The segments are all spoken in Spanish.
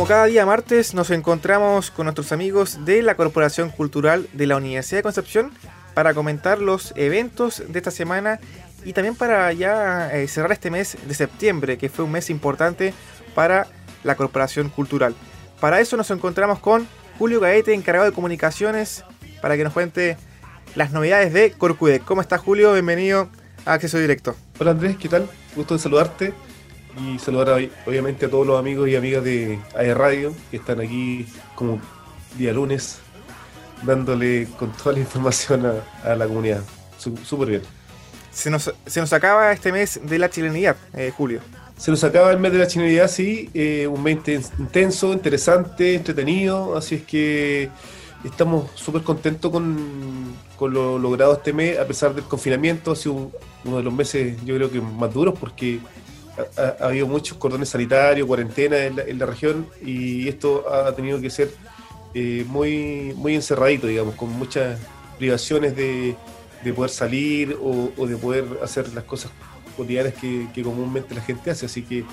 Como cada día martes nos encontramos con nuestros amigos de la Corporación Cultural de la Universidad de Concepción para comentar los eventos de esta semana y también para ya eh, cerrar este mes de septiembre, que fue un mes importante para la Corporación Cultural. Para eso nos encontramos con Julio Gaete, encargado de comunicaciones, para que nos cuente las novedades de Corcudec. ¿Cómo estás Julio? Bienvenido a Acceso Directo. Hola Andrés, ¿qué tal? Gusto de saludarte y saludar obviamente a todos los amigos y amigas de AE Radio que están aquí como día lunes dándole con toda la información a, la comunidad. Súper bien. Se nos, se nos, acaba este mes de la chilenidad, eh, Julio. Se nos acaba el mes de la chilenidad, sí, eh, un mes intenso, interesante, entretenido, así es que estamos súper contentos con, con, lo logrado este mes, a pesar del confinamiento, ha sido uno de los meses yo creo que más duros porque ha, habido muchos cordones sanitarios, cuarentena en la, región y esto ha tenido que ser eh, muy, muy encerradito, digamos, con muchas privaciones de, poder salir o, de poder hacer las cosas cotidianas que, comúnmente la gente hace. Así que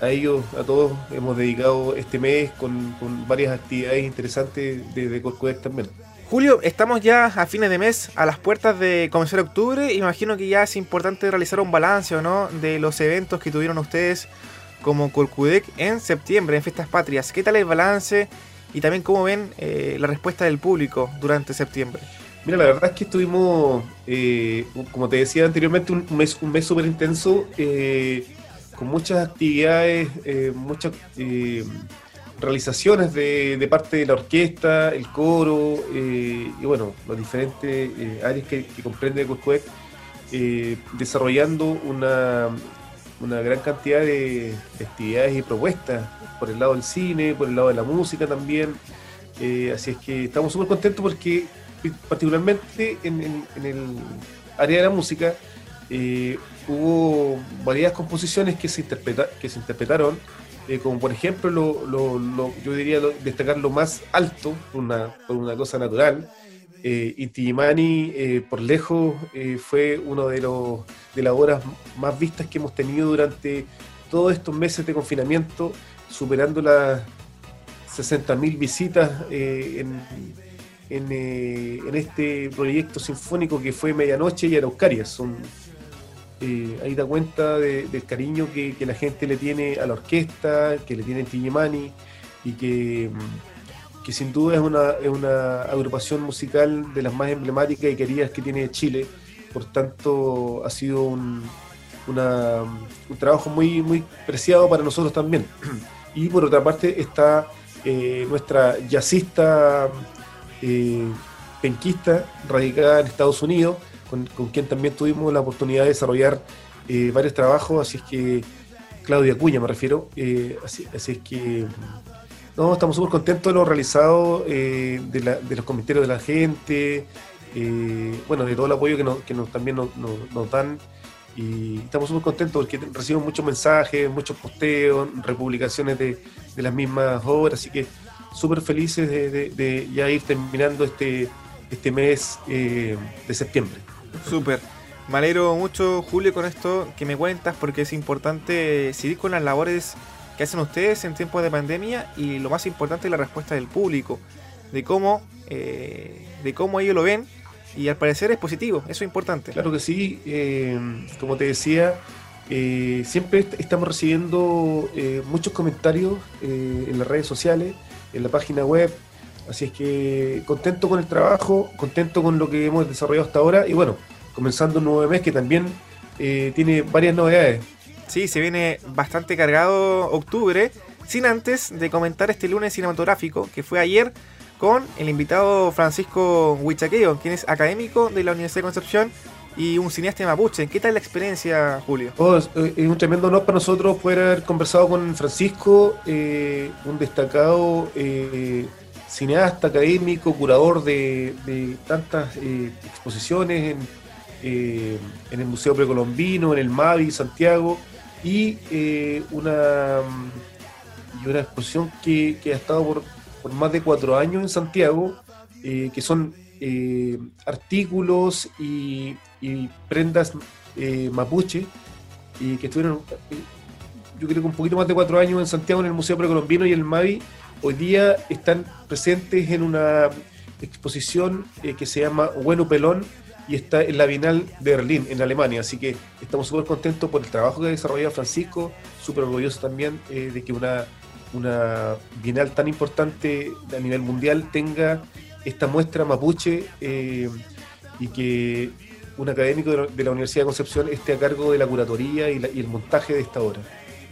a ellos, a todos, hemos dedicado este mes con, varias actividades interesantes de, de también. Julio, estamos ya a fines de mes, a las puertas de comenzar octubre. Imagino que ya es importante realizar un balance ¿no? de los eventos que tuvieron ustedes como Corcudec en septiembre, en Fiestas Patrias. ¿Qué tal el balance y también cómo ven eh, la respuesta del público durante septiembre? Mira, la verdad es que estuvimos, eh, como te decía anteriormente, un mes un mes súper intenso, eh, con muchas actividades, muchas realizaciones de, parte de la orquesta, el coro eh, y bueno, las diferentes eh, áreas que, comprende Cuscuec, eh, desarrollando una, una, gran cantidad de, actividades y propuestas por el lado del cine, por el lado de la música también. así es que estamos súper contentos porque particularmente en, el área de la música hubo varias composiciones que se, interpreta, que se interpretaron eh, como por ejemplo, lo, yo diría destacar lo más alto, una, por una cosa natural. Eh, Intimani, eh, por lejos, eh, fue una de, los, de las obras más vistas que hemos tenido durante todos estos meses de confinamiento, superando las 60.000 visitas en, en, este proyecto sinfónico que fue Medianoche y Araucarias. Son eh, ahí da cuenta del cariño que, la gente le tiene a la orquesta, que le tiene en Tiñemani y que, mm, que sin duda es una, es una, agrupación musical de las más emblemáticas y queridas que tiene Chile. Por tanto, ha sido un, un trabajo muy, muy preciado para nosotros también. Y por otra parte está eh, nuestra jazzista eh, penquista, radicada en Estados Unidos, con, quien también tuvimos la oportunidad de desarrollar eh, varios trabajos, así es que Claudia Cuña me refiero, eh, así, es que no, estamos súper contentos de lo realizado, eh, de, los comentarios de la gente, bueno, de todo el apoyo que, nos, también nos, dan y estamos súper contentos porque recibimos muchos mensajes, muchos posteos, republicaciones de, las mismas obras, así que súper felices de, ya ir terminando este, este mes de septiembre. Súper. Me alegro mucho, Julio, con esto que me cuentas, porque es importante seguir con las labores que hacen ustedes en tiempos de pandemia y lo más importante es la respuesta del público, de cómo, eh, de cómo ellos lo ven y al parecer es positivo, eso es importante. Claro que sí, eh, como te decía, eh, siempre estamos recibiendo muchos comentarios en las redes sociales, en la página web, Así es que contento con el trabajo, contento con lo que hemos desarrollado hasta ahora y bueno, comenzando un nuevo mes que también eh, tiene varias novedades. Sí, se viene bastante cargado octubre, sin antes de comentar este lunes cinematográfico que fue ayer con el invitado Francisco Huichaqueo, quien es académico de la Universidad de Concepción y un cineasta mapuche. ¿Qué tal la experiencia, Julio? Oh, es un tremendo honor para nosotros poder haber conversado con Francisco, eh, un destacado eh, cineasta, académico, curador de, tantas eh, exposiciones eh, en, el Museo Precolombino, en el MAVI, Santiago, y eh, una, y una exposición que, ha estado por, más de cuatro años en Santiago, que son artículos y, y prendas mapuche, y que estuvieron yo creo que un poquito más de cuatro años en Santiago en el Museo Precolombino y el MAVI, hoy día están presentes en una exposición eh, que se llama Bueno Pelón y está en la Bienal de Berlín, en Alemania. Así que estamos súper contentos por el trabajo que ha desarrollado Francisco, súper orgulloso también eh, de que una, una Bienal tan importante a nivel mundial tenga esta muestra mapuche eh, y que un académico de la, Universidad de Concepción esté a cargo de la curatoría y, el montaje de esta obra.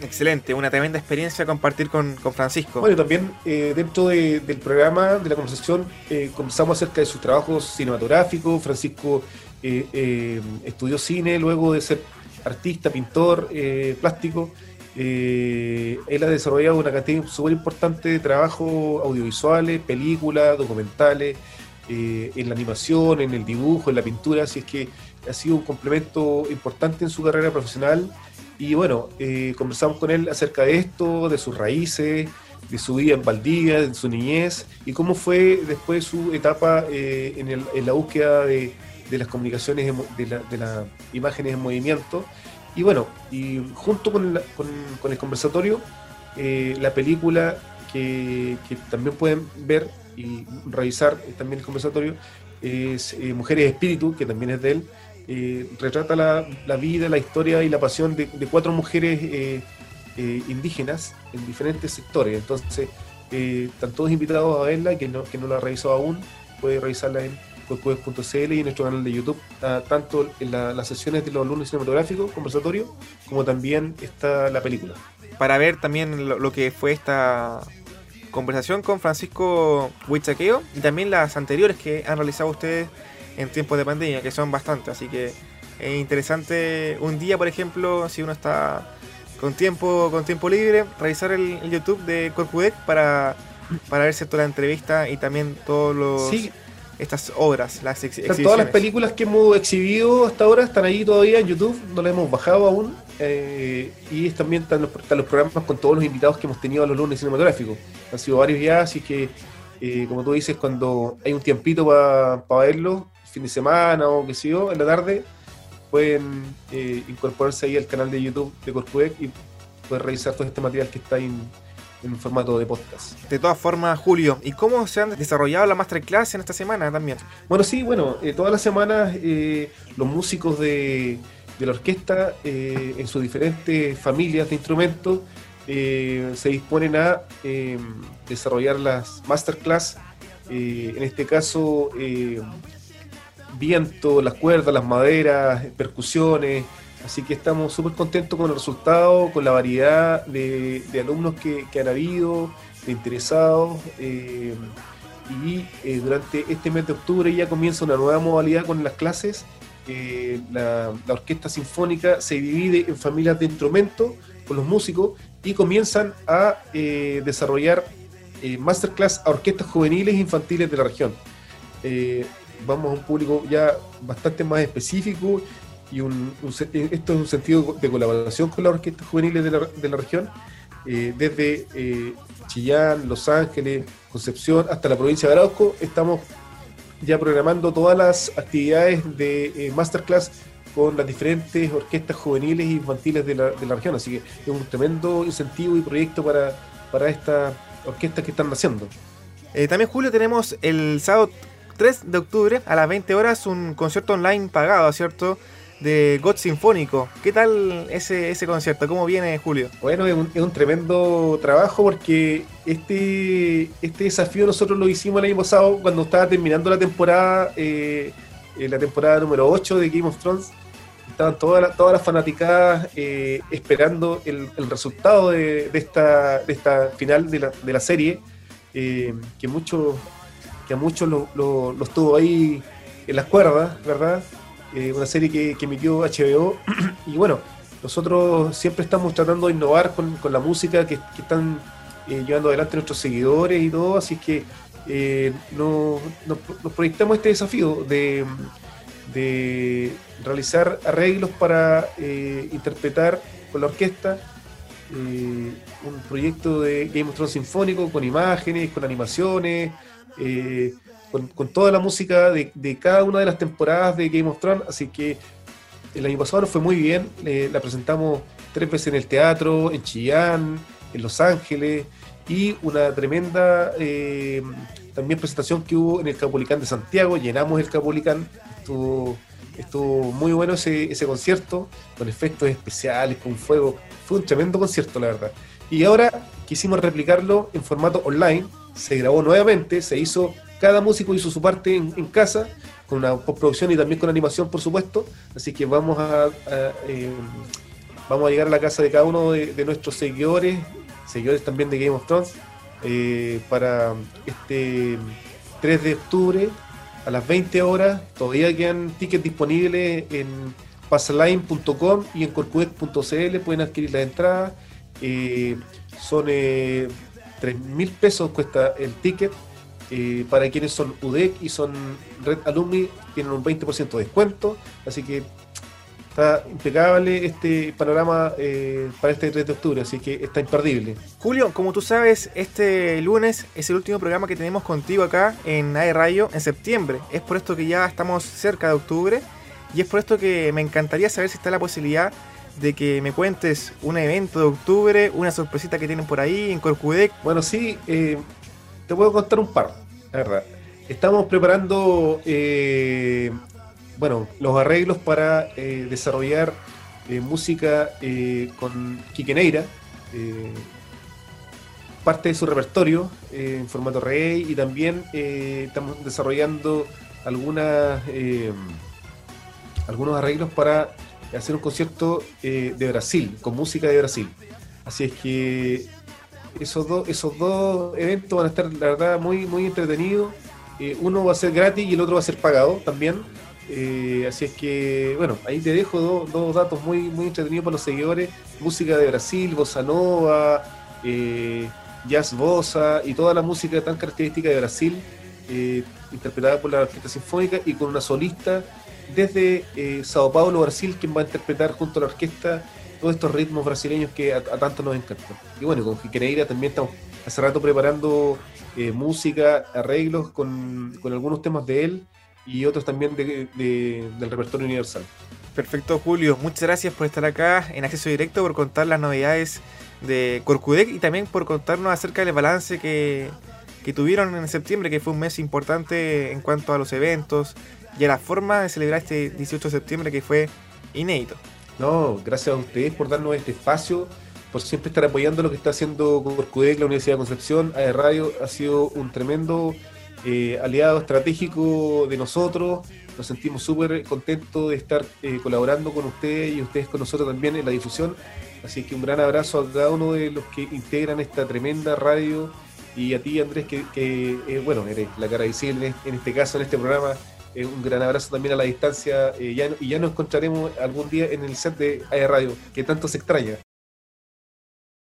Excelente, una tremenda experiencia compartir con, Francisco. Bueno, también eh, dentro del programa, de la conversación, eh, conversamos acerca de sus trabajos cinematográficos. Francisco eh, estudió cine luego de ser artista, pintor, plástico. él ha desarrollado una cantidad súper importante de trabajos audiovisuales, películas, documentales, eh, en la animación, en el dibujo, en la pintura, así es que ha sido un complemento importante en su carrera profesional. Y bueno, eh, conversamos con él acerca de esto, de sus raíces, de su vida en Valdivia, de su niñez y cómo fue después su etapa eh, en, la búsqueda de, las comunicaciones, de, las imágenes en movimiento. Y bueno, y junto con, el conversatorio, la película que, que, también pueden ver y revisar también el conversatorio es eh, Mujeres Espíritu, que también es de él. Eh, retrata la, vida, la historia y la pasión de, cuatro mujeres eh, indígenas en diferentes sectores. Entonces, están todos invitados a verla, que no, la ha revisado aún, puede revisarla en cuecues.cl y en nuestro canal de YouTube, tanto en las sesiones de los lunes cinematográficos, conversatorio, como también está la película. Para ver también lo que fue esta conversación con Francisco Huichaqueo y también las anteriores que han realizado ustedes en tiempos de pandemia, que son bastantes. Así que es interesante un día, por ejemplo, si uno está con tiempo, con tiempo libre, revisar el, YouTube de Corcudec para, para ver toda la entrevista y también todos los estas obras, las exhibiciones. Todas las películas que hemos exhibido hasta ahora están ahí todavía en YouTube, no las hemos bajado aún. Eh, y también están los, los, programas con todos los invitados que hemos tenido a los lunes cinematográficos. Han sido varios ya, así que, eh, como tú dices, cuando hay un tiempito para verlo, fin de semana o qué sé yo, en la tarde, pueden eh, incorporarse ahí al canal de YouTube de Corcudec y poder revisar todo este material que está ahí en en formato de podcast. De todas formas, Julio, ¿y cómo se han desarrollado la masterclass en esta semana también? Bueno, sí, bueno, eh, todas las semanas eh, los músicos de, la orquesta en sus diferentes familias de instrumentos se disponen a desarrollar las masterclass, en este caso viento, las cuerdas, las maderas, percusiones, Así que estamos súper contentos con el resultado, con la variedad de, alumnos que, han habido, de interesados. Eh, y eh, durante este mes de octubre ya comienza una nueva modalidad con las clases. Eh, la, orquesta sinfónica se divide en familias de instrumentos con los músicos y comienzan a desarrollar masterclass a orquestas juveniles e infantiles de la región. Vamos a un público ya bastante más específico y eh, esto es un sentido de colaboración con las orquestas juveniles de la, de la región, eh, desde eh, Chillán, Los Ángeles, Concepción, hasta la provincia de Arauco, estamos ya programando todas las actividades de masterclass con las diferentes orquestas juveniles e infantiles de la, de la región, así que es un tremendo incentivo y proyecto para, para estas orquestas que están naciendo. también Julio tenemos el sábado 3 de octubre a las 20 horas un concierto online pagado, ¿cierto? de God Sinfónico. ¿Qué tal ese, ese concierto? ¿Cómo viene Julio? Bueno, es un, tremendo trabajo porque este, este desafío nosotros lo hicimos el año pasado cuando estaba terminando la temporada, eh, la temporada número 8 de Game of Thrones. Estaban todas, todas las fanaticadas eh, esperando el, resultado de, esta, esta final de la, de la serie, eh, que, mucho, que muchos los lo, lo estuvo ahí en las cuerdas, ¿verdad? Eh, una serie que, emitió HBO. y bueno, nosotros siempre estamos tratando de innovar con, la música que, están eh, llevando adelante nuestros seguidores y todo, así que eh, nos, proyectamos este desafío de, realizar arreglos para interpretar con la orquesta un proyecto de Game of Thrones sinfónico con imágenes, con animaciones con, toda la música de, cada una de las temporadas de Game of Thrones, así que el año pasado nos fue muy bien, la presentamos tres veces en el teatro, en Chillán, en Los Ángeles, y una tremenda eh, también presentación que hubo en el Capolicán de Santiago, llenamos el Capolicán, estuvo, estuvo muy bueno ese, ese concierto, con efectos especiales, con fuego, fue un tremendo concierto la verdad. Y ahora quisimos replicarlo en formato online, se grabó nuevamente, se hizo, cada músico hizo su parte en, casa, con una postproducción y también con animación por supuesto, así que vamos a, eh, vamos a llegar a la casa de cada uno de nuestros seguidores seguidores también de Game of Thrones, eh, para este 3 de octubre a las 20 horas. Todavía quedan tickets disponibles en pasaline.com y en corcudec.cl. Pueden adquirir las entradas. Eh, son eh, 3 mil pesos cuesta el ticket. Eh, para quienes son UDEC y son Red Alumni, tienen un 20% de descuento. Así que Está impecable este panorama eh, para este 3 de octubre, así que está imperdible. Julio, como tú sabes, este lunes es el último programa que tenemos contigo acá en AE Radio en septiembre. Es por esto que ya estamos cerca de octubre y es por esto que me encantaría saber si está la posibilidad de que me cuentes un evento de octubre, una sorpresita que tienen por ahí en Corcudec. Bueno, sí, eh, te puedo contar un par, la verdad. Estamos preparando eh, bueno, los arreglos para eh, desarrollar música con Quiqueneira, parte de su repertorio en formato reggae y también estamos desarrollando algunas, algunos arreglos para hacer un concierto de Brasil, con música de Brasil. Así es que esos dos, esos dos eventos van a estar, la verdad, muy, muy entretenidos. uno va a ser gratis y el otro va a ser pagado también. Eh, así es que, bueno, ahí te dejo dos datos muy, muy entretenidos para los seguidores. Música de Brasil, bossa nova, eh, jazz bossa y toda la música tan característica de Brasil, eh, interpretada por la Orquesta Sinfónica y con una solista desde Sao Paulo, Brasil, quien va a interpretar junto a la orquesta todos estos ritmos brasileños que a, tanto nos encantan. Y bueno, con Jiqueneira también estamos hace rato preparando música, arreglos con, algunos temas de él y otros también del repertorio universal. Perfecto, Julio. Muchas gracias por estar acá en acceso directo, por contar las novedades de Corcudec y también por contarnos acerca del balance que, que tuvieron en septiembre, que fue un mes importante en cuanto a los eventos y a la forma de celebrar este 18 de septiembre que fue inédito. No, gracias a ustedes por darnos este espacio, por siempre estar apoyando lo que está haciendo Corcudec, la Universidad de Concepción. A Radio ha sido un tremendo eh, aliado estratégico de nosotros. Nos sentimos súper contentos de estar eh, colaborando con ustedes y ustedes con nosotros también en la difusión. Así que un gran abrazo a cada uno de los que integran esta tremenda radio y a ti Andrés que, eh, bueno, eres la cara visible en este caso, en este programa. Un gran abrazo también a la distancia ya, y ya nos encontraremos algún día en el set de AE Radio, que tanto se extraña.